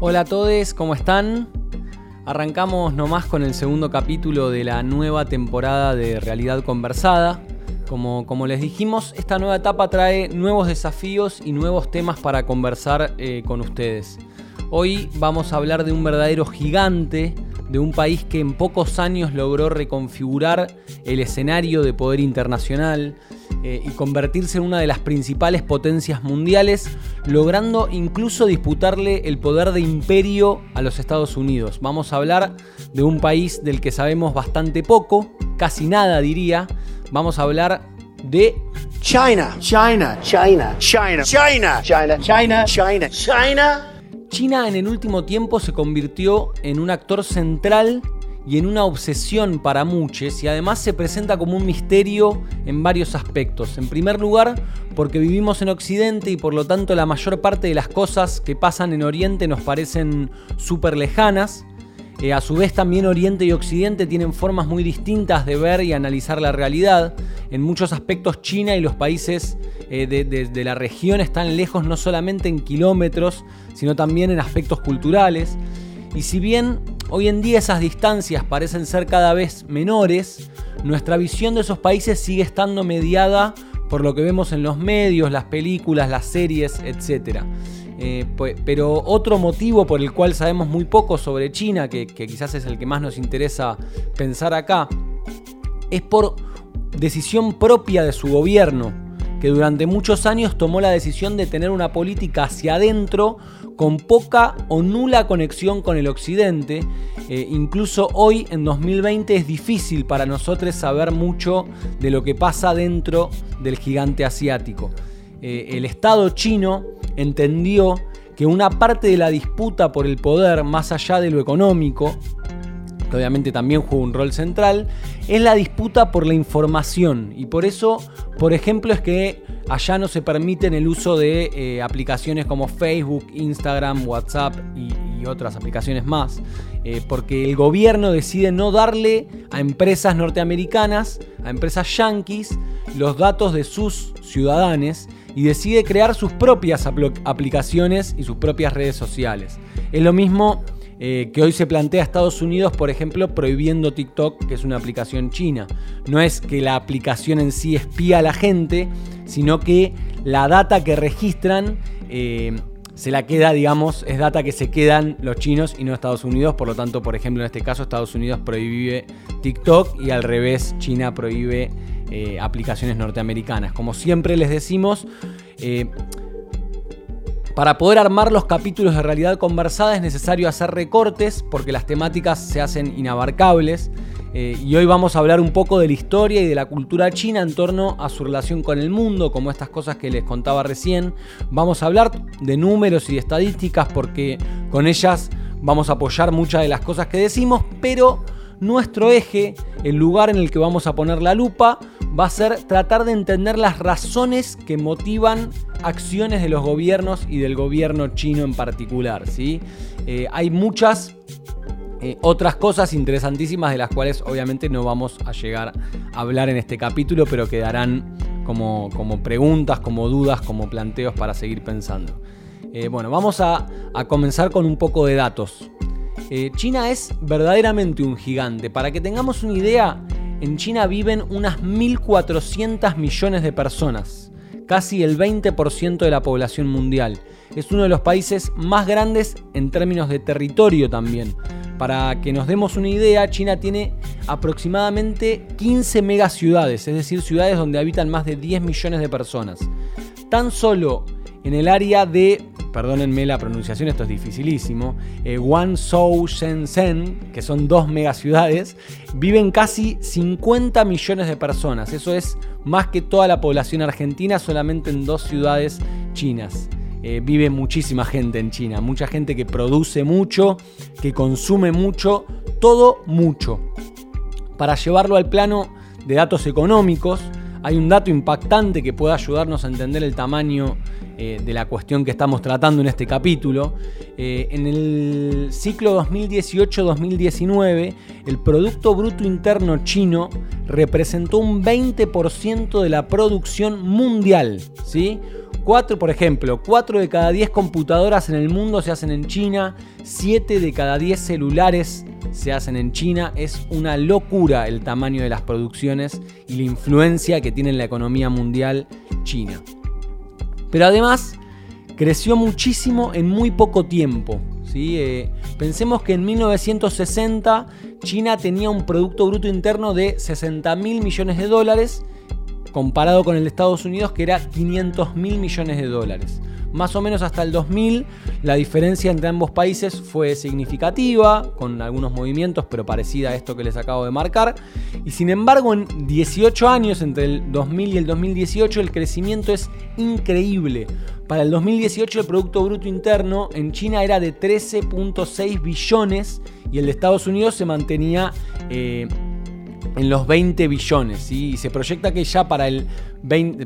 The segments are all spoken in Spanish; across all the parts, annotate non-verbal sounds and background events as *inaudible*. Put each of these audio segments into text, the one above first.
Hola a todos, ¿cómo están? Arrancamos nomás con el segundo capítulo de la nueva temporada de Realidad Conversada. Como, como les dijimos, esta nueva etapa trae nuevos desafíos y nuevos temas para conversar eh, con ustedes. Hoy vamos a hablar de un verdadero gigante, de un país que en pocos años logró reconfigurar el escenario de poder internacional, eh, y convertirse en una de las principales potencias mundiales, logrando incluso disputarle el poder de imperio a los Estados Unidos. Vamos a hablar de un país del que sabemos bastante poco, casi nada diría. Vamos a hablar de China. China. China. China. China. China. China. China. China. China en el último tiempo se convirtió en un actor central y en una obsesión para muchos y además se presenta como un misterio en varios aspectos. En primer lugar, porque vivimos en Occidente y por lo tanto la mayor parte de las cosas que pasan en Oriente nos parecen súper lejanas. Eh, a su vez también Oriente y Occidente tienen formas muy distintas de ver y analizar la realidad. En muchos aspectos China y los países eh, de la región están lejos no solamente en kilómetros, sino también en aspectos culturales. Y si bien hoy en día esas distancias parecen ser cada vez menores, nuestra visión de esos países sigue estando mediada por lo que vemos en los medios, las películas, las series, etc. Eh, pero otro motivo por el cual sabemos muy poco sobre China, que, que quizás es el que más nos interesa pensar acá, es por decisión propia de su gobierno, que durante muchos años tomó la decisión de tener una política hacia adentro con poca o nula conexión con el occidente. Eh, incluso hoy, en 2020, es difícil para nosotros saber mucho de lo que pasa dentro del gigante asiático. Eh, el Estado chino entendió que una parte de la disputa por el poder, más allá de lo económico, que obviamente también juega un rol central, es la disputa por la información. Y por eso, por ejemplo, es que allá no se permiten el uso de eh, aplicaciones como Facebook, Instagram, WhatsApp y, otras aplicaciones más. Eh, porque el gobierno decide no darle a empresas norteamericanas, a empresas yanquis, los datos de sus ciudadanos y decide crear sus propias aplicaciones y sus propias redes sociales. Es lo mismo eh, que hoy se plantea Estados Unidos, por ejemplo, prohibiendo TikTok, que es una aplicación china. No es que la aplicación en sí espía a la gente, sino que la data que registran eh, se la queda, digamos, es data que se quedan los chinos y no Estados Unidos. Por lo tanto, por ejemplo, en este caso, Estados Unidos prohíbe TikTok y al revés, China prohíbe eh, aplicaciones norteamericanas. Como siempre les decimos, para poder armar los capítulos de realidad conversada es necesario hacer recortes porque las temáticas se hacen inabarcables. Eh, y hoy vamos a hablar un poco de la historia y de la cultura china en torno a su relación con el mundo, como estas cosas que les contaba recién. Vamos a hablar de números y de estadísticas porque con ellas vamos a apoyar muchas de las cosas que decimos, pero nuestro eje, el lugar en el que vamos a poner la lupa, va a ser tratar de entender las razones que motivan acciones de los gobiernos y del gobierno chino en particular. ¿sí? Eh, hay muchas eh, otras cosas interesantísimas de las cuales obviamente no vamos a llegar a hablar en este capítulo, pero quedarán como, como preguntas, como dudas, como planteos para seguir pensando. Eh, bueno, vamos a, a, comenzar con un poco de datos. China es verdaderamente un gigante. Para que tengamos una idea, en China viven unas 1.400 millones de personas, casi el 20% de la población mundial. Es uno de los países más grandes en términos de territorio también. Para que nos demos una idea, China tiene aproximadamente 15 megaciudades, es decir, ciudades donde habitan más de 10 millones de personas. Tan solo en el área de perdónenme la pronunciación, esto es dificilísimo, eh, Guangzhou, Shenzhen, que son dos megaciudades, viven casi 50 millones de personas. Eso es más que toda la población argentina solamente en dos ciudades chinas. Eh, vive muchísima gente en China, mucha gente que produce mucho, que consume mucho, todo mucho. Para llevarlo al plano de datos económicos, hay un dato impactante que puede ayudarnos a entender el tamaño eh, de la cuestión que estamos tratando en este capítulo. Eh, en el ciclo 2018-2019, el Producto Bruto Interno chino representó un 20% de la producción mundial, ¿sí? 4, por ejemplo, 4 de cada 10 computadoras en el mundo se hacen en China, 7 de cada 10 celulares se hacen en China. Es una locura el tamaño de las producciones y la influencia que tiene en la economía mundial China. Pero además creció muchísimo en muy poco tiempo. ¿sí? Eh, pensemos que en 1960 China tenía un Producto Bruto Interno de 60 mil millones de dólares comparado con el de Estados Unidos que era 500 mil millones de dólares. Más o menos hasta el 2000 la diferencia entre ambos países fue significativa, con algunos movimientos, pero parecida a esto que les acabo de marcar. Y sin embargo, en 18 años, entre el 2000 y el 2018, el crecimiento es increíble. Para el 2018 el Producto Bruto Interno en China era de 13.6 billones y el de Estados Unidos se mantenía... Eh, en los 20 billones. Y se proyecta que ya para el,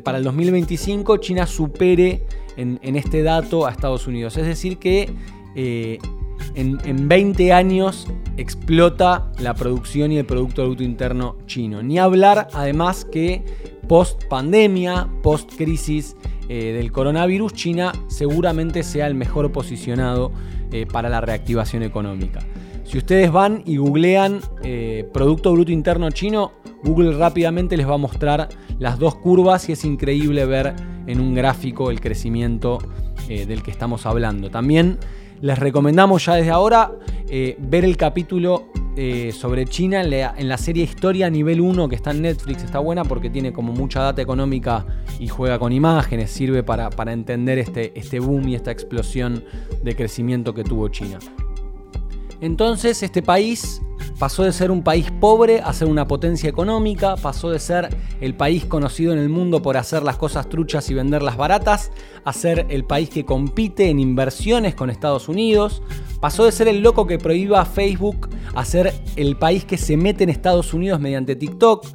para el 2025 China supere en, este dato a Estados Unidos. Es decir, que eh, en, 20 años explota la producción y el Producto Bruto Interno chino. Ni hablar además que post pandemia, post crisis eh, del coronavirus, China seguramente sea el mejor posicionado eh, para la reactivación económica. Si ustedes van y googlean eh, Producto Bruto Interno Chino, Google rápidamente les va a mostrar las dos curvas y es increíble ver en un gráfico el crecimiento eh, del que estamos hablando. También les recomendamos ya desde ahora eh, ver el capítulo sobre China en la, serie Historia Nivel 1 que está en Netflix. Está buena porque tiene como mucha data económica y juega con imágenes. Sirve para, para entender este, este boom y esta explosión de crecimiento que tuvo China. Entonces este país pasó de ser un país pobre a ser una potencia económica, pasó de ser el país conocido en el mundo por hacer las cosas truchas y venderlas baratas, a ser el país que compite en inversiones con Estados Unidos, pasó de ser el loco que prohíba Facebook a ser el país que se mete en Estados Unidos mediante TikTok.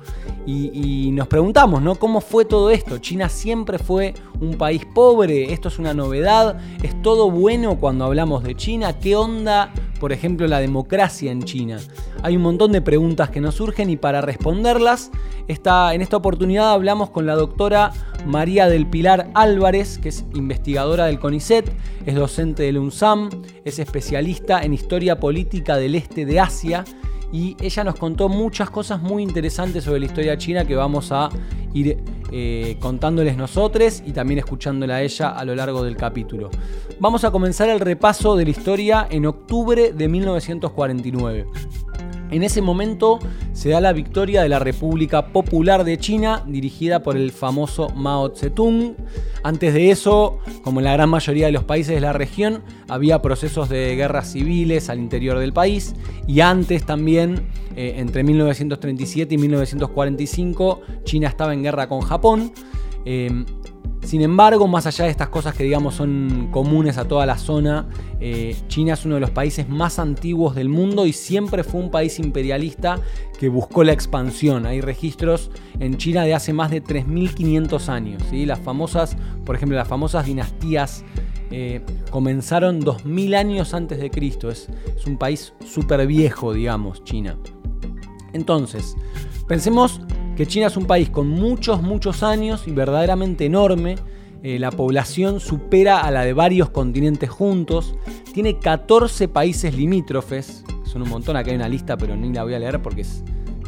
Y, nos preguntamos, ¿no? ¿Cómo fue todo esto? China siempre fue un país pobre, esto es una novedad, es todo bueno cuando hablamos de China, ¿qué onda por ejemplo, la democracia en China. Hay un montón de preguntas que nos surgen y para responderlas, en esta oportunidad hablamos con la doctora María del Pilar Álvarez, que es investigadora del CONICET, es docente del UNSAM, es especialista en historia política del este de Asia y ella nos contó muchas cosas muy interesantes sobre la historia china que vamos a ir eh, contándoles nosotros y también escuchándola a ella a lo largo del capítulo. Vamos a comenzar el repaso de la historia en octubre de 1949. En ese momento se da la victoria de la República Popular de China, dirigida por el famoso Mao Zedong. Antes de eso, como en la gran mayoría de los países de la región, había procesos de guerras civiles al interior del país y antes también, eh, entre 1937 y 1945, China estaba en guerra con Japón. Eh, sin embargo, más allá de estas cosas que digamos son comunes a toda la zona, eh, China es uno de los países más antiguos del mundo y siempre fue un país imperialista que buscó la expansión. Hay registros en China de hace más de 3.500 años. ¿sí? Las famosas, por ejemplo, las famosas dinastías eh, comenzaron 2.000 años antes de Cristo. Es, es un país súper viejo, digamos, China. Entonces, pensemos que China es un país con muchos, muchos años y verdaderamente enorme. Eh, la población supera a la de varios continentes juntos. Tiene 14 países limítrofes. Son un montón, acá hay una lista, pero ni la voy a leer porque es,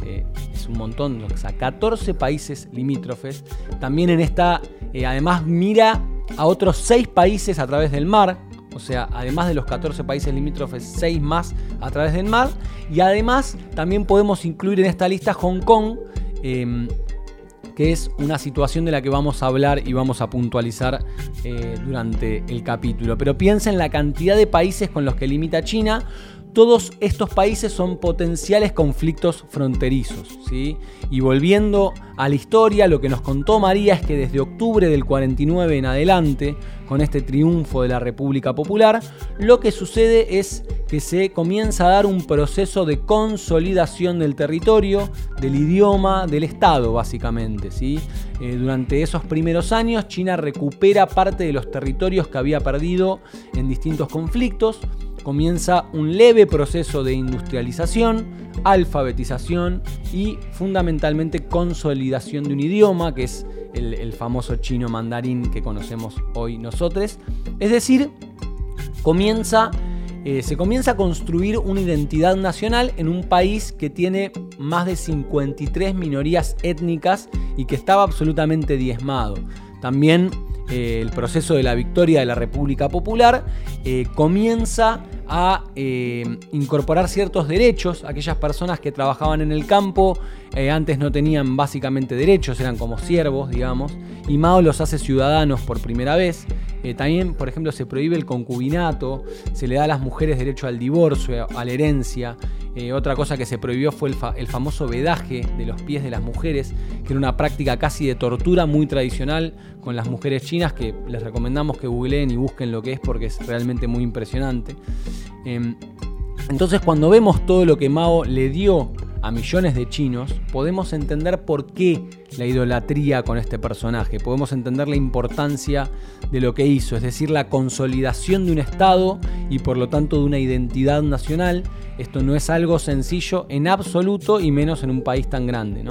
eh, es un montón. O sea, 14 países limítrofes. También en esta, eh, además mira a otros 6 países a través del mar. O sea, además de los 14 países limítrofes, 6 más a través del mar. Y además también podemos incluir en esta lista Hong Kong, Em, que es una situación de la que vamos a hablar y vamos a puntualizar eh, durante el capítulo. Pero piensa en la cantidad de países con los que limita China. Todos estos países son potenciales conflictos fronterizos. ¿sí? Y volviendo a la historia, lo que nos contó María es que desde octubre del 49 en adelante, con este triunfo de la República Popular, lo que sucede es que se comienza a dar un proceso de consolidación del territorio, del idioma, del Estado, básicamente. ¿sí? Eh, durante esos primeros años, China recupera parte de los territorios que había perdido en distintos conflictos comienza un leve proceso de industrialización, alfabetización y fundamentalmente consolidación de un idioma, que es el, famoso chino mandarín que conocemos hoy nosotros. Es decir, comienza, eh, se comienza a construir una identidad nacional en un país que tiene más de 53 minorías étnicas y que estaba absolutamente diezmado. También eh, el proceso de la victoria de la República Popular eh, comienza a eh, incorporar ciertos derechos. Aquellas personas que trabajaban en el campo antes no tenían básicamente derechos, eran como siervos, digamos, y Mao los hace ciudadanos por primera vez. también, por ejemplo, se prohíbe el concubinato, se le da a las mujeres derecho al divorcio, a la herencia. Eh, otra cosa que se prohibió fue el, famoso vedaje de los pies de las mujeres, que era una práctica casi de tortura muy tradicional con las mujeres chinas, que les recomendamos que googleen y busquen lo que es porque es realmente muy impresionante. Em, entonces cuando vemos todo lo que Mao le dio a millones de chinos, podemos entender por qué la idolatría con este personaje, podemos entender la importancia de lo que hizo, es decir, la consolidación de un Estado y por lo tanto de una identidad nacional. Esto no es algo sencillo en absoluto y menos en un país tan grande.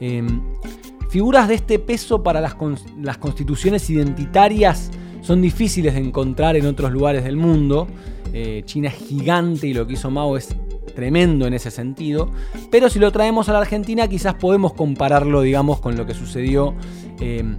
Em, figuras de este peso para las, las constituciones identitarias son difíciles de encontrar en otros lugares del mundo. Eh, China es gigante y lo que hizo Mao es tremendo en ese sentido. Pero si lo traemos a la Argentina, quizás podemos compararlo, digamos, con lo que sucedió. Em,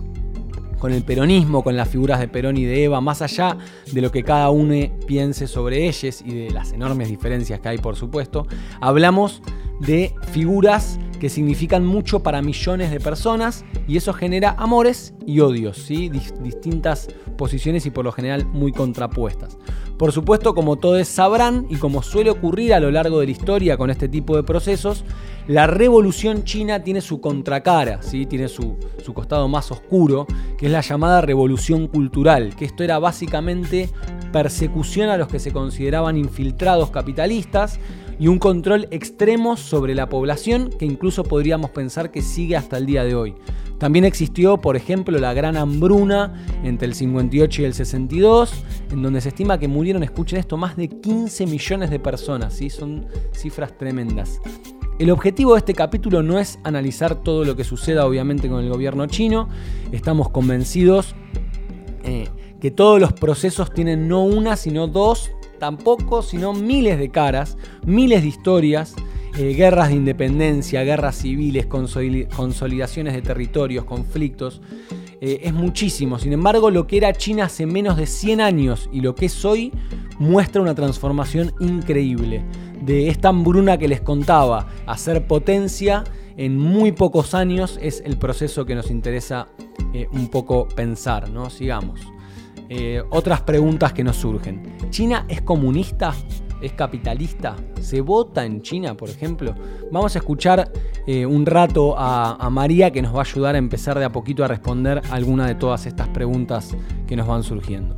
con el peronismo, con las figuras de Perón y de Eva, más allá de lo que cada uno piense sobre ellas y de las enormes diferencias que hay, por supuesto, hablamos de figuras que significan mucho para millones de personas y eso genera amores y odios, ¿sí? distintas posiciones y por lo general muy contrapuestas. Por supuesto, como todos sabrán y como suele ocurrir a lo largo de la historia con este tipo de procesos, la revolución china tiene su contracara, ¿sí? tiene su, su costado más oscuro, que es la llamada revolución cultural, que esto era básicamente persecución a los que se consideraban infiltrados capitalistas y un control extremo sobre la población que incluso podríamos pensar que sigue hasta el día de hoy. También existió, por ejemplo, la gran hambruna entre el 58 y el 62, en donde se estima que murieron, escuchen esto, más de 15 millones de personas, ¿sí? son cifras tremendas. El objetivo de este capítulo no es analizar todo lo que suceda obviamente con el gobierno chino, estamos convencidos eh, que todos los procesos tienen no una, sino dos, tampoco, sino miles de caras, miles de historias eh, guerras de independencia, guerras civiles, consolidaciones de territorios, conflictos. Eh, es muchísimo. Sin embargo, lo que era China hace menos de 100 años y lo que es hoy muestra una transformación increíble. De esta hambruna que les contaba a ser potencia en muy pocos años es el proceso que nos interesa eh, un poco pensar, ¿no? Sigamos. Otras preguntas que nos surgen. ¿China es comunista? es capitalista? ¿Se vota en China, por ejemplo? Vamos a escuchar eh, un rato a, a, María que nos va a ayudar a empezar de a poquito a responder alguna de todas estas preguntas que nos van surgiendo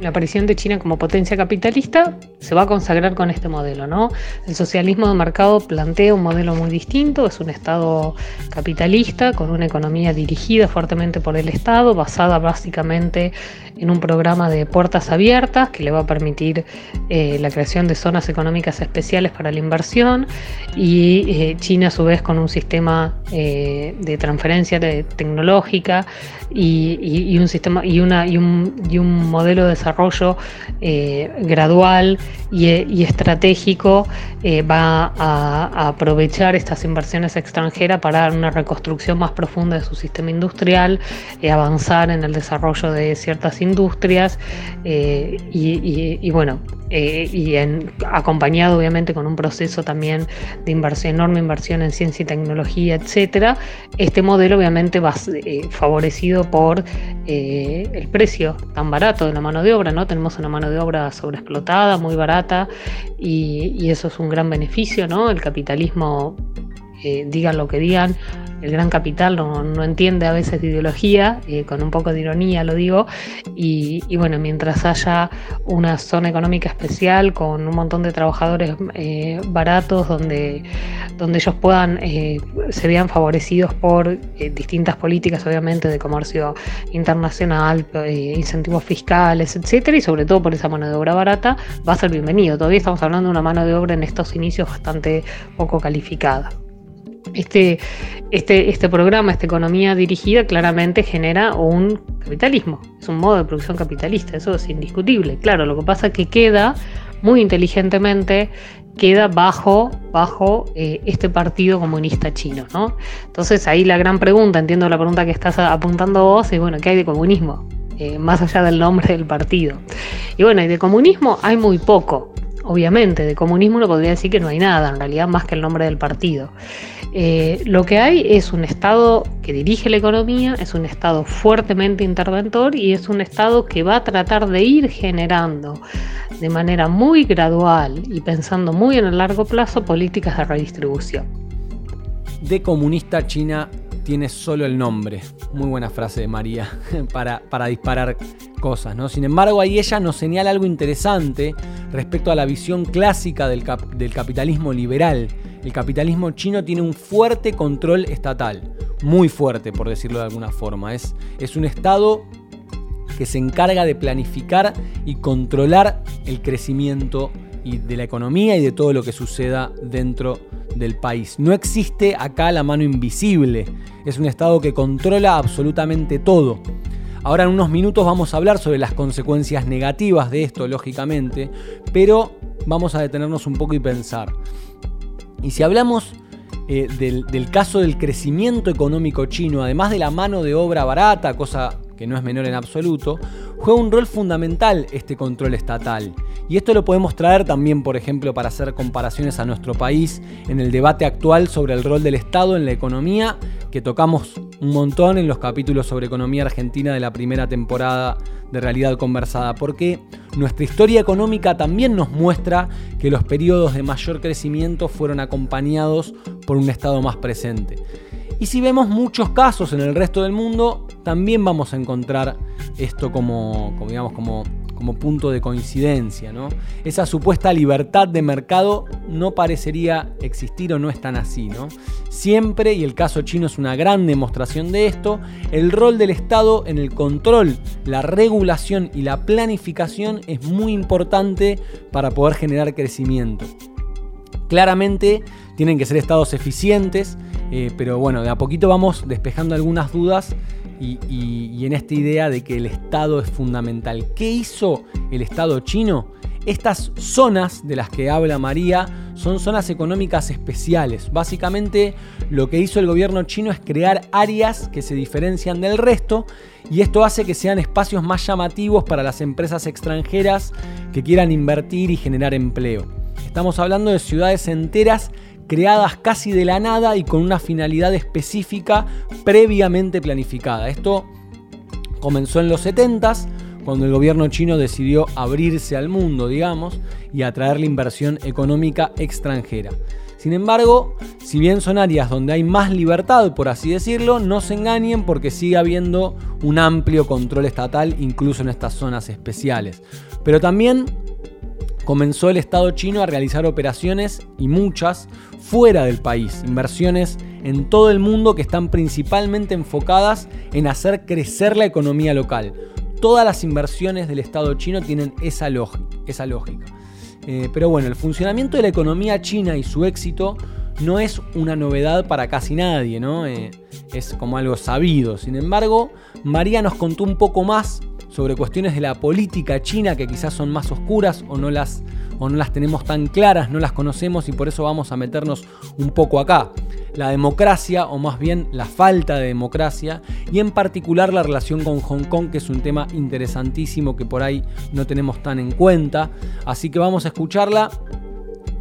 la aparición de China como potencia capitalista se va a consagrar con este modelo, ¿no? El socialismo de mercado plantea un modelo muy distinto, es un Estado capitalista con una economía dirigida fuertemente por el Estado, basada básicamente en un programa de puertas abiertas que le va a permitir eh, la creación de zonas económicas especiales para la inversión y eh, China a su vez con un sistema eh, de transferencia tecnológica y, un sistema una, y, un, modelo de desarrollo gradual y, estratégico eh, va a, aprovechar estas inversiones extranjeras para dar una reconstrucción más profunda de su sistema industrial, eh, avanzar en el desarrollo de ciertas industrias y, bueno, y acompañado obviamente con un proceso también de inversión, enorme inversión en ciencia y tecnología, etcétera, este modelo obviamente va favorecido por el precio tan barato de la mano de obra ¿no? Tenemos una mano de obra sobreexplotada, muy barata, y, eso es un gran beneficio, ¿no? El capitalismo eh, digan lo que digan, el gran capital no, entiende a veces de ideología, eh, con un poco de ironía lo digo, y, bueno, mientras haya una zona económica especial con un montón de trabajadores eh, baratos donde, donde ellos puedan, se vean favorecidos por distintas políticas, obviamente, de comercio internacional, incentivos fiscales, etcétera, y sobre todo por esa mano de obra barata, va a ser bienvenido. Todavía estamos hablando de una mano de obra en estos inicios bastante poco calificada. Este, este, este programa, esta economía dirigida, claramente genera un capitalismo, es un modo de producción capitalista, eso es indiscutible. Claro, lo que pasa es que queda muy inteligentemente queda bajo, bajo eh, este partido comunista chino, ¿no? Entonces ahí la gran pregunta, entiendo la pregunta que estás apuntando vos, es bueno, ¿qué hay de comunismo? Eh, más allá del nombre del partido. Y bueno, y de comunismo hay muy poco. Obviamente, de comunismo no podría decir que no hay nada, en realidad más que el nombre del partido. Eh, lo que hay es un Estado que dirige la economía, es un Estado fuertemente interventor y es un Estado que va a tratar de ir generando de manera muy gradual y pensando muy en el largo plazo políticas de redistribución. De comunista China tiene solo el nombre. Muy buena frase de María *laughs* para, para disparar cosas, ¿no? Sin embargo, ahí ella nos señala algo interesante respecto a la visión clásica del capitalismo liberal. El capitalismo chino tiene un fuerte control estatal, muy fuerte por decirlo de alguna forma. Es, es un Estado que se encarga de planificar y controlar el crecimiento y de la economía y de todo lo que suceda dentro del país. No existe acá la mano invisible, es un Estado que controla absolutamente todo. Ahora en unos minutos vamos a hablar sobre las consecuencias negativas de esto, lógicamente, pero vamos a detenernos un poco y pensar. Y si hablamos eh, del, del caso del crecimiento económico chino, además de la mano de obra barata, cosa que no es menor en absoluto, juega un rol fundamental este control estatal. Y esto lo podemos traer también, por ejemplo, para hacer comparaciones a nuestro país en el debate actual sobre el rol del Estado en la economía, que tocamos un montón en los capítulos sobre economía argentina de la primera temporada de Realidad Conversada, porque nuestra historia económica también nos muestra que los periodos de mayor crecimiento fueron acompañados por un Estado más presente. Y si vemos muchos casos en el resto del mundo, también vamos a encontrar esto como, digamos, como, como punto de coincidencia. ¿no? Esa supuesta libertad de mercado no parecería existir o no es tan así. Siempre, y el caso chino es una gran demostración de esto, el rol del Estado en el control, la regulación y la planificación es muy importante para poder generar crecimiento. Claramente tienen que ser estados eficientes, eh, pero bueno, de a poquito vamos despejando algunas dudas y, en esta idea de que el Estado es fundamental. ¿Qué hizo el Estado chino? Estas zonas de las que habla María son zonas económicas especiales. Básicamente lo que hizo el gobierno chino es crear áreas que se diferencian del resto y esto hace que sean espacios más llamativos para las empresas extranjeras que quieran invertir y generar empleo. Estamos hablando de ciudades enteras creadas casi de la nada y con una finalidad específica previamente planificada. Esto comenzó en los 70s, cuando el gobierno chino decidió abrirse al mundo, digamos, y atraer la inversión económica extranjera. Sin embargo, si bien son áreas donde hay más libertad, por así decirlo, no se engañen porque sigue habiendo un amplio control estatal incluso en estas zonas especiales. Pero también comenzó el Estado chino a realizar operaciones, y muchas, fuera del país, inversiones en todo el mundo que están principalmente enfocadas en hacer crecer la economía local. Todas las inversiones del Estado chino tienen esa, lógica. Eh, pero bueno, el funcionamiento de la economía china y su éxito no es una novedad para casi nadie, ¿no? Eh, es como algo sabido. Sin embargo, María nos contó un poco más sobre cuestiones de la política china que quizás son más oscuras o no las o no las tenemos tan claras, no las conocemos y por eso vamos a meternos un poco acá. La democracia, o más bien la falta de democracia, y en particular la relación con Hong Kong, que es un tema interesantísimo que por ahí no tenemos tan en cuenta. Así que vamos a escucharla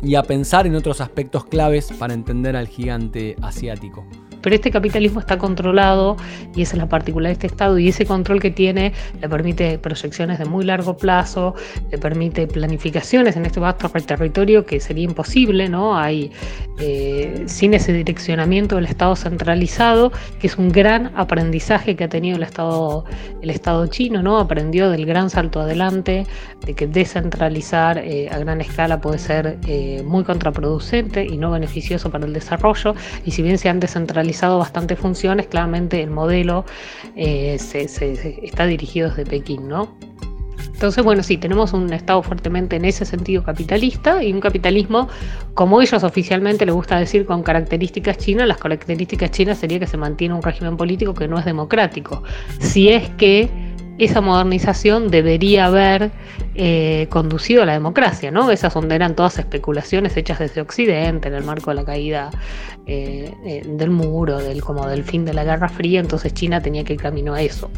y a pensar en otros aspectos claves para entender al gigante asiático. Pero este capitalismo está controlado y esa es la particularidad de este Estado y ese control que tiene le permite proyecciones de muy largo plazo, le permite planificaciones en este vasto territorio que sería imposible, ¿no? Hay eh, sin ese direccionamiento del Estado centralizado, que es un gran aprendizaje que ha tenido el Estado, el Estado chino, ¿no? Aprendió del gran salto adelante, de que descentralizar eh, a gran escala puede ser eh, muy contraproducente y no beneficioso para el desarrollo, y si bien se han descentralizado bastantes funciones, claramente el modelo eh, se, está dirigido desde Pekín, ¿no? Entonces, bueno, sí, tenemos un Estado fuertemente en ese sentido capitalista y un capitalismo, como ellos oficialmente les gusta decir, con características chinas. Las características chinas sería que se mantiene un régimen político que no es democrático. Si es que esa modernización debería haber eh, conducido a la democracia, ¿no? Esas donde eran todas especulaciones hechas desde Occidente, en el marco de la caída eh, eh, del muro, del, como del fin de la Guerra Fría, entonces China tenía que ir camino a eso.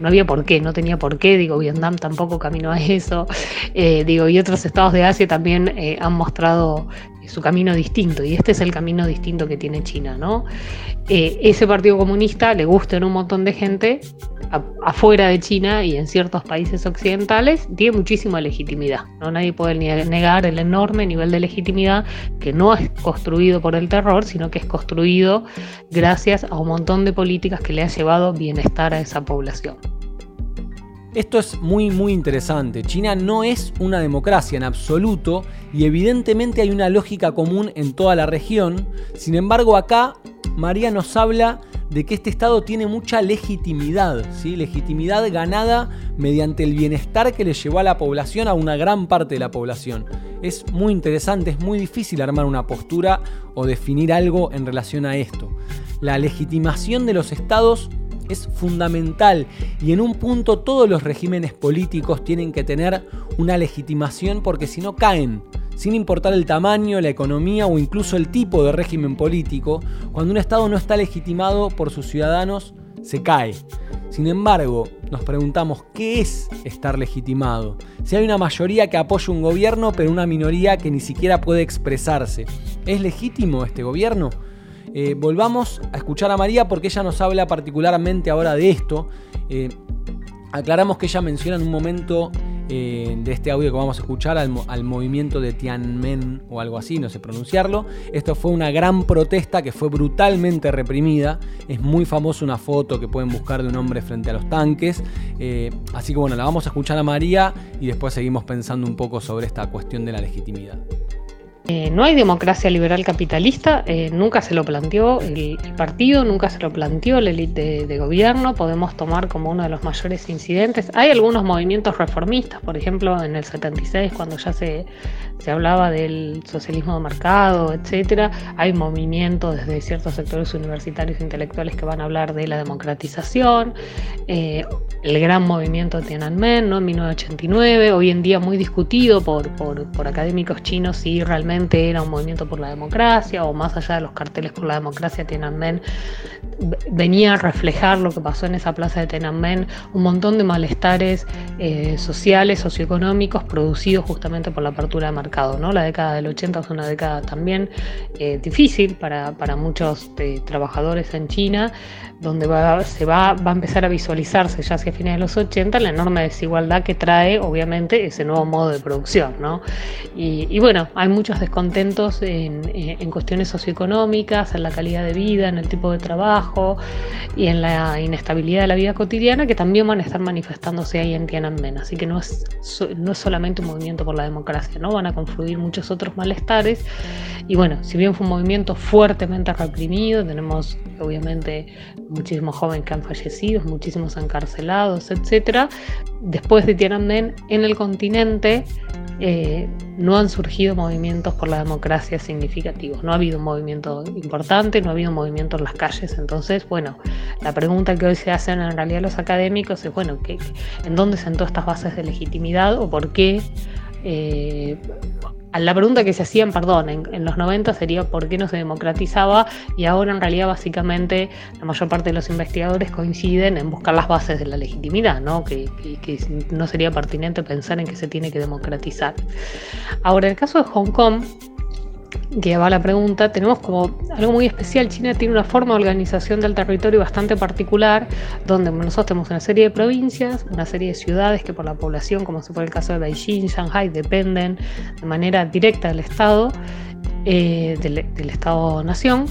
No había por qué, no tenía por qué, digo, Vietnam tampoco caminó a eso, digo, y otros estados de Asia también han mostrado su camino distinto, y este es el camino distinto que tiene China, ¿no? ese Partido Comunista le gusta a un montón de gente, afuera de China y en ciertos países occidentales, tiene muchísima legitimidad. ¿no? Nadie puede negar el enorme nivel de legitimidad que no es construido por el terror, sino que es construido gracias a un montón de políticas que le han llevado bienestar a esa población. Esto es muy muy interesante. China no es una democracia en absoluto y evidentemente hay una lógica común en toda la región. Sin embargo acá María nos habla de que este Estado tiene mucha legitimidad, legitimidad ganada mediante el bienestar que le llevó a la población, a una gran parte de la población. Es muy interesante, es muy difícil armar una postura o definir algo en relación a esto. La legitimación de los estados es fundamental y en un punto todos los regímenes políticos tienen que tener una legitimación porque si no caen sin importar el tamaño, la economía o incluso el tipo de régimen político, cuando un Estado no está legitimado por sus ciudadanos, se cae. Sin embargo, nos preguntamos qué es estar legitimado. Si hay una mayoría que apoya un gobierno, pero una minoría que ni siquiera puede expresarse. ¿Es legítimo este gobierno? Eh, volvamos a escuchar a María porque ella nos habla particularmente ahora de esto. Eh, aclaramos que ella menciona en un momento eh, de este audio que vamos a escuchar al, movimiento de Tiananmen o algo así, no sé pronunciarlo. Esto fue una gran protesta que fue brutalmente reprimida. Es muy famosa una foto que pueden buscar de un hombre frente a los tanques. Eh, así que bueno, la vamos a escuchar a María y después seguimos pensando un poco sobre esta cuestión de la legitimidad. Eh, no hay democracia liberal capitalista, eh, nunca se lo planteó el, partido, nunca se lo planteó la élite de, gobierno, podemos tomar como uno de los mayores incidentes. Hay algunos movimientos reformistas, por ejemplo, en el 76, cuando ya se, se hablaba del socialismo de mercado, etcétera, hay movimientos desde ciertos sectores universitarios e intelectuales que van a hablar de la democratización, eh, el gran movimiento Tiananmen, ¿no? en 1989, hoy en día muy discutido por, por, por académicos chinos si realmente era un movimiento por la democracia o más allá de los carteles por la democracia, Tiananmen venía a reflejar lo que pasó en esa plaza de Tiananmen, un montón de malestares eh, sociales, socioeconómicos producidos justamente por la apertura de mercado. ¿no? La década del 80 es una década también eh, difícil para, muchos eh, trabajadores en China, donde se va, va a empezar a visualizarse ya hacia fines de los 80 la enorme desigualdad que trae obviamente ese nuevo modo de producción. ¿no? Y, y bueno, hay muchos descontentos en, en, cuestiones socioeconómicas, en la calidad de vida, en el tipo de trabajo y en la inestabilidad de la vida cotidiana que también van a estar manifestándose ahí en Tiananmen. Así que no es, no es solamente un movimiento por la democracia, ¿no? van a confluir muchos otros malestares. Y bueno, si bien fue un movimiento fuertemente reprimido, tenemos obviamente muchísimos jóvenes que han fallecido, muchísimos encarcelados, etc. Después de Tiananmen, en el continente eh, no han surgido movimientos por la democracia significativos. No ha habido un movimiento importante, no ha habido un movimiento en las calles. Entonces, bueno, la pregunta que hoy se hacen en realidad los académicos es, bueno, ¿qué, ¿en dónde sentó estas bases de legitimidad o por qué? Eh, la pregunta que se hacían, perdón, en, los 90 sería por qué no se democratizaba y ahora en realidad básicamente la mayor parte de los investigadores coinciden en buscar las bases de la legitimidad, ¿no? Que, que no sería pertinente pensar en que se tiene que democratizar. Ahora, en el caso de Hong Kong, que va la pregunta, tenemos como algo muy especial. China tiene una forma de organización del territorio bastante particular, donde nosotros tenemos una serie de provincias, una serie de ciudades que por la población, como se fue el caso de Beijing, Shanghai, dependen de manera directa del Estado, eh, del, del Estado-nación,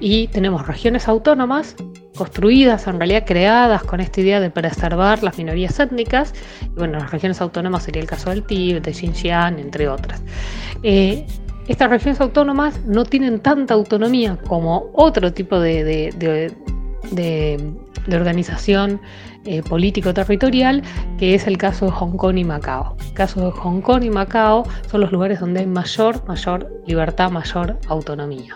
y tenemos regiones autónomas construidas, en realidad creadas con esta idea de preservar las minorías étnicas. Y bueno, las regiones autónomas sería el caso del Tíbet, de Xinjiang, entre otras. Eh, estas regiones autónomas no tienen tanta autonomía como otro tipo de, de organización eh, político-territorial, que es el caso de Hong Kong y Macao. El caso de Hong Kong y Macao son los lugares donde hay mayor, mayor libertad, mayor autonomía.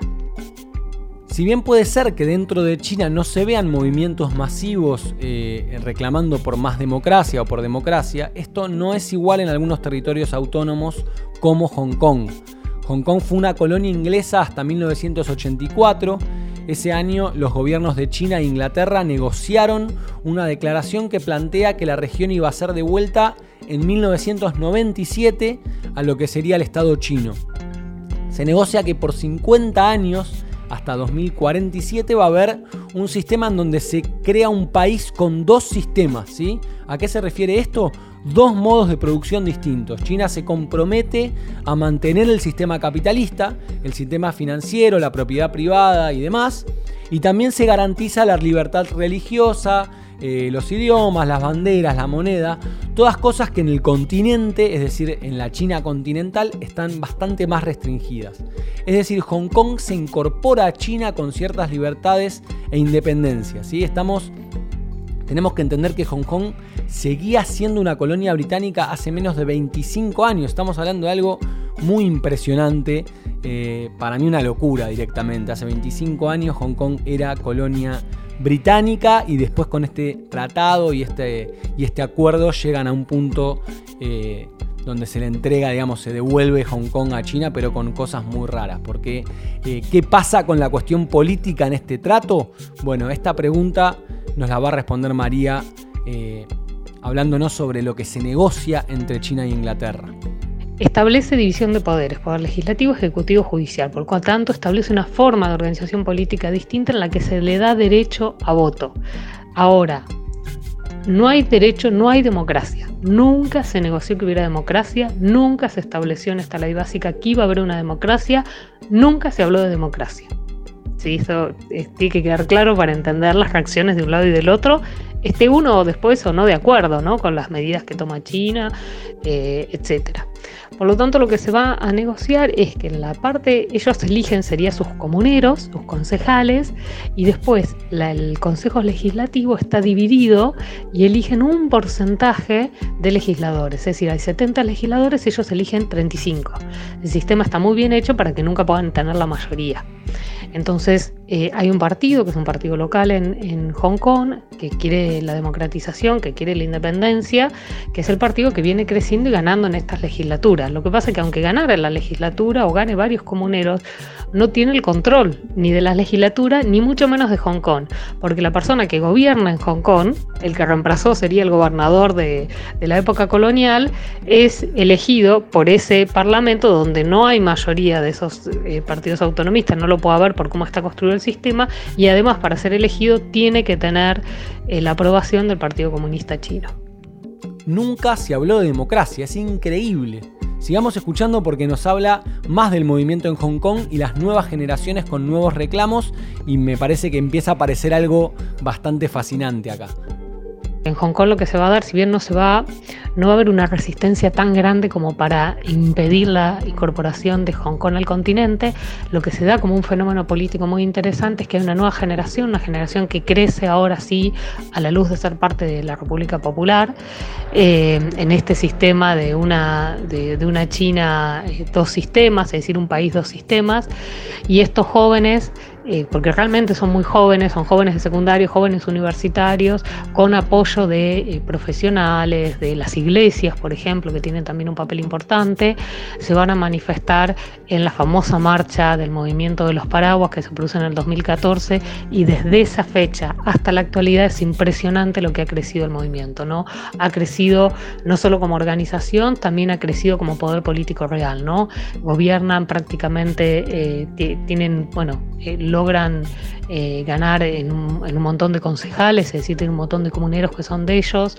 Si bien puede ser que dentro de China no se vean movimientos masivos eh, reclamando por más democracia o por democracia, esto no es igual en algunos territorios autónomos como Hong Kong. Hong Kong fue una colonia inglesa hasta 1984. Ese año los gobiernos de China e Inglaterra negociaron una declaración que plantea que la región iba a ser devuelta en 1997 a lo que sería el Estado chino. Se negocia que por 50 años hasta 2047 va a haber un sistema en donde se crea un país con dos sistemas. ¿sí? ¿A qué se refiere esto? Dos modos de producción distintos. China se compromete a mantener el sistema capitalista, el sistema financiero, la propiedad privada y demás. Y también se garantiza la libertad religiosa, eh, los idiomas, las banderas, la moneda, todas cosas que en el continente, es decir, en la China continental, están bastante más restringidas. Es decir, Hong Kong se incorpora a China con ciertas libertades e independencia. ¿sí? Estamos, tenemos que entender que Hong Kong seguía siendo una colonia británica hace menos de 25 años. Estamos hablando de algo muy impresionante. Eh, para mí una locura directamente. Hace 25 años Hong Kong era colonia británica y después con este tratado y este, y este acuerdo llegan a un punto eh, donde se le entrega, digamos, se devuelve Hong Kong a China, pero con cosas muy raras. Porque, eh, ¿qué pasa con la cuestión política en este trato? Bueno, esta pregunta nos la va a responder María eh, hablándonos sobre lo que se negocia entre China e Inglaterra. Establece división de poderes, poder legislativo, ejecutivo, judicial. Por lo tanto, establece una forma de organización política distinta en la que se le da derecho a voto. Ahora, no hay derecho, no hay democracia. Nunca se negoció que hubiera democracia, nunca se estableció en esta ley básica que iba a haber una democracia, nunca se habló de democracia. Sí, eso eh, tiene que quedar claro para entender las reacciones de un lado y del otro, esté uno después o no de acuerdo ¿no? con las medidas que toma China, eh, etcétera. Por lo tanto, lo que se va a negociar es que en la parte ellos eligen sería sus comuneros, sus concejales, y después el Consejo Legislativo está dividido y eligen un porcentaje de legisladores. Es decir, hay 70 legisladores, ellos eligen 35. El sistema está muy bien hecho para que nunca puedan tener la mayoría. Entonces eh, hay un partido, que es un partido local en, Hong Kong, que quiere la democratización, que quiere la independencia, que es el partido que viene creciendo y ganando en estas legislaturas. Lo que pasa es que aunque ganara en la legislatura o gane varios comuneros, no tiene el control ni de la legislatura, ni mucho menos de Hong Kong, porque la persona que gobierna en Hong Kong, el que reemplazó sería el gobernador de, la época colonial, es elegido por ese parlamento donde no hay mayoría de esos eh, partidos autonomistas, no lo puede haber por cómo está construido el sistema, y además para ser elegido tiene que tener eh, la aprobación del Partido Comunista Chino. Nunca se habló de democracia, es increíble. Sigamos escuchando porque nos habla más del movimiento en Hong Kong y las nuevas generaciones con nuevos reclamos y me parece que empieza a aparecer algo bastante fascinante acá. En Hong Kong lo que se va a dar, si bien no se va, no va a haber una resistencia tan grande como para impedir la incorporación de Hong Kong al continente, lo que se da como un fenómeno político muy interesante es que hay una nueva generación, una generación que crece ahora sí a la luz de ser parte de la República Popular, eh, en este sistema de una, de, una China eh, dos sistemas, es decir, un país dos sistemas, y estos jóvenes eh, porque realmente son muy jóvenes, son jóvenes de secundario, jóvenes universitarios, con apoyo de eh, profesionales, de las iglesias, por ejemplo, que tienen también un papel importante, se van a manifestar en la famosa marcha del movimiento de los paraguas que se produce en el 2014 y desde esa fecha hasta la actualidad es impresionante lo que ha crecido el movimiento, ¿no? Ha crecido no solo como organización, también ha crecido como poder político real, ¿no? Gobiernan prácticamente, eh, tienen, bueno, logran eh, ganar en un, montón de concejales, es decir, tiene un montón de comuneros que son de ellos,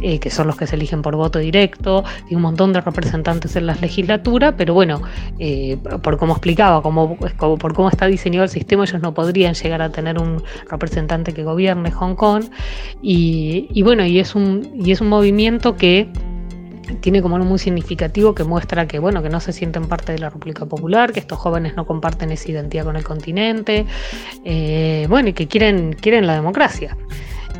eh, que son los que se eligen por voto directo, tiene un montón de representantes en las legislaturas, pero bueno, eh, por como explicaba, como, por cómo está diseñado el sistema, ellos no podrían llegar a tener un representante que gobierne Hong Kong. Y, y bueno, y es un, y es un movimiento que tiene como algo muy significativo que muestra que, bueno, que no se sienten parte de la República Popular, que estos jóvenes no comparten esa identidad con el continente, eh, bueno, y que quieren, quieren la democracia.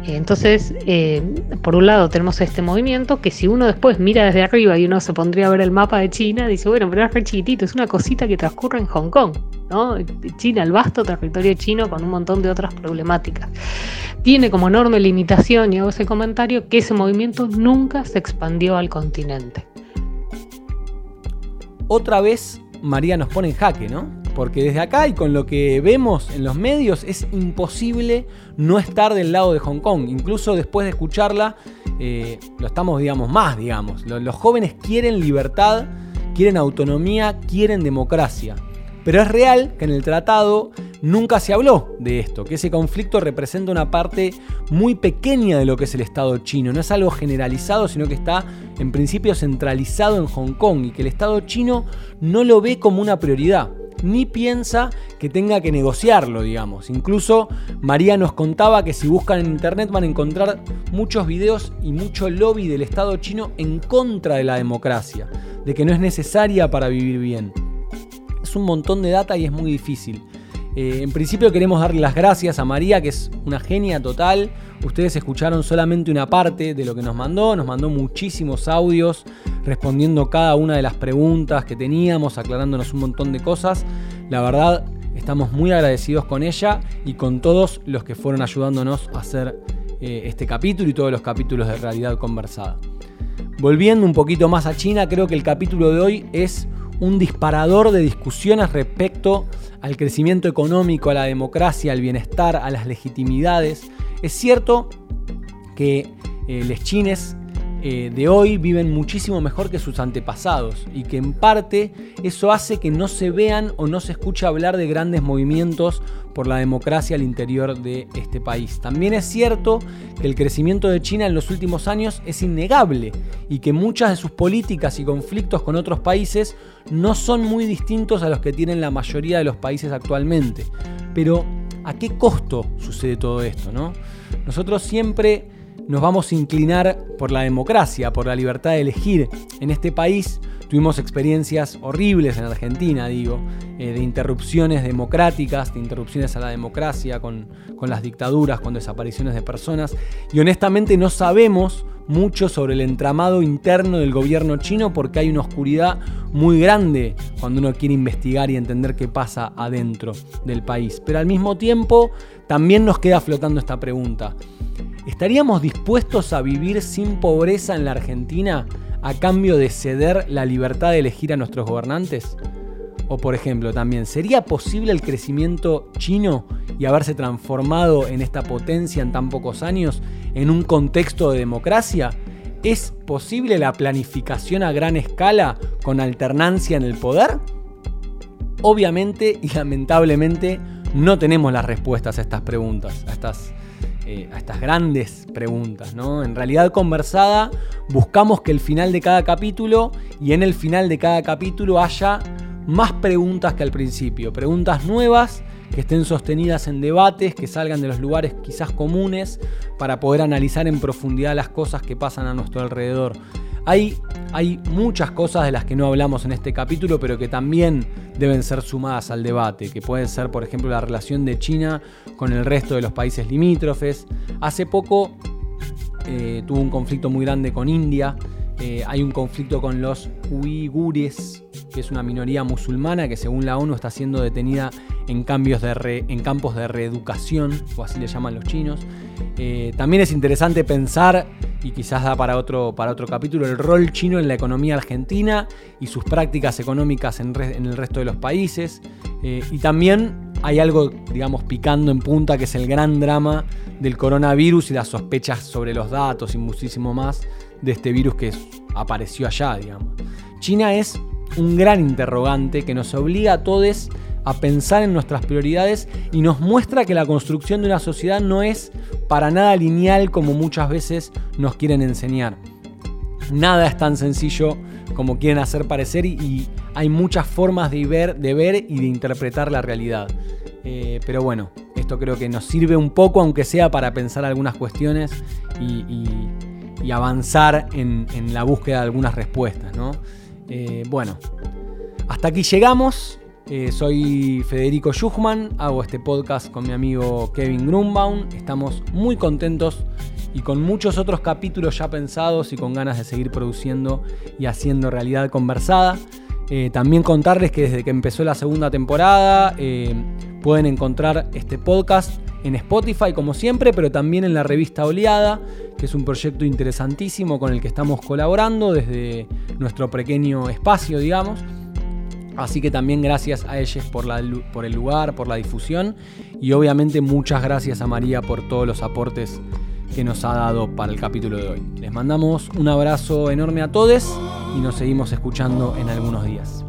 Entonces, eh, por un lado tenemos este movimiento que si uno después mira desde arriba y uno se pondría a ver el mapa de China, dice, bueno, pero es re chiquitito, es una cosita que transcurre en Hong Kong, ¿no? China, el vasto territorio chino con un montón de otras problemáticas. Tiene como enorme limitación, y hago ese comentario, que ese movimiento nunca se expandió al continente. Otra vez María nos pone en jaque, ¿no? Porque desde acá y con lo que vemos en los medios es imposible no estar del lado de Hong Kong. Incluso después de escucharla, eh, lo estamos, digamos, más, digamos. Los, jóvenes quieren libertad, quieren autonomía, quieren democracia. Pero es real que en el tratado nunca se habló de esto, que ese conflicto representa una parte muy pequeña de lo que es el Estado chino. No es algo generalizado, sino que está en principio centralizado en Hong Kong y que el Estado chino no lo ve como una prioridad ni piensa que tenga que negociarlo, digamos. Incluso María nos contaba que si buscan en internet van a encontrar muchos videos y mucho lobby del Estado chino en contra de la democracia, de que no es necesaria para vivir bien. Es un montón de data y es muy difícil. Eh, en principio queremos darle las gracias a María, que es una genia total. Ustedes escucharon solamente una parte de lo que nos mandó, nos mandó muchísimos audios respondiendo cada una de las preguntas que teníamos, aclarándonos un montón de cosas. La verdad, estamos muy agradecidos con ella y con todos los que fueron ayudándonos a hacer eh, este capítulo y todos los capítulos de Realidad Conversada. Volviendo un poquito más a China, creo que el capítulo de hoy es un disparador de discusiones respecto al crecimiento económico, a la democracia, al bienestar, a las legitimidades. Es cierto que eh, los chines eh, de hoy viven muchísimo mejor que sus antepasados y que en parte eso hace que no se vean o no se escuche hablar de grandes movimientos por la democracia al interior de este país. También es cierto que el crecimiento de China en los últimos años es innegable y que muchas de sus políticas y conflictos con otros países no son muy distintos a los que tienen la mayoría de los países actualmente. Pero, ¿a qué costo sucede todo esto? No? Nosotros siempre nos vamos a inclinar por la democracia, por la libertad de elegir. En este país tuvimos experiencias horribles en Argentina, digo, eh, de interrupciones democráticas, de interrupciones a la democracia, con, con las dictaduras, con desapariciones de personas. Y honestamente no sabemos mucho sobre el entramado interno del gobierno chino porque hay una oscuridad muy grande cuando uno quiere investigar y entender qué pasa adentro del país. Pero al mismo tiempo también nos queda flotando esta pregunta. ¿Estaríamos dispuestos a vivir sin pobreza en la Argentina a cambio de ceder la libertad de elegir a nuestros gobernantes? O por ejemplo, también, ¿sería posible el crecimiento chino y haberse transformado en esta potencia en tan pocos años en un contexto de democracia? ¿Es posible la planificación a gran escala con alternancia en el poder? Obviamente y lamentablemente no tenemos las respuestas a estas preguntas, a estas eh, a estas grandes preguntas. ¿no? En realidad conversada buscamos que el final de cada capítulo y en el final de cada capítulo haya más preguntas que al principio, preguntas nuevas que estén sostenidas en debates, que salgan de los lugares quizás comunes para poder analizar en profundidad las cosas que pasan a nuestro alrededor. Hay, muchas cosas de las que no hablamos en este capítulo, pero que también deben ser sumadas al debate, que pueden ser, por ejemplo, la relación de China con el resto de los países limítrofes. Hace poco eh, tuvo un conflicto muy grande con India. Eh, hay un conflicto con los uigures, que es una minoría musulmana que según la ONU está siendo detenida en, cambios de en campos de reeducación, o así le llaman los chinos. Eh, también es interesante pensar, y quizás da para otro, para otro capítulo, el rol chino en la economía argentina y sus prácticas económicas en, el resto de los países. Eh, y también hay algo, digamos, picando en punta, que es el gran drama del coronavirus y las sospechas sobre los datos y muchísimo más de este virus que apareció allá, digamos. China es un gran interrogante que nos obliga a todos a pensar en nuestras prioridades y nos muestra que la construcción de una sociedad no es para nada lineal como muchas veces nos quieren enseñar. Nada es tan sencillo como quieren hacer parecer y, hay muchas formas de ver, de ver y de interpretar la realidad. Eh, pero bueno, esto creo que nos sirve un poco, aunque sea para pensar algunas cuestiones y, avanzar en, la búsqueda de algunas respuestas. ¿no? Eh, bueno, hasta aquí llegamos. Eh, soy Federico Schuchman, hago este podcast con mi amigo Kevin Grunbaum. Estamos muy contentos y con muchos otros capítulos ya pensados y con ganas de seguir produciendo y haciendo realidad conversada. Eh, también contarles que desde que empezó la segunda temporada pueden encontrar este podcast en Spotify como siempre, pero también en la revista Oleada, que es un proyecto interesantísimo con el que estamos colaborando desde nuestro pequeño espacio, digamos. Así que también gracias a ellos por, la, por el lugar, por la difusión y obviamente muchas gracias a María por todos los aportes que nos ha dado para el capítulo de hoy. Les mandamos un abrazo enorme a todos y nos seguimos escuchando en algunos días.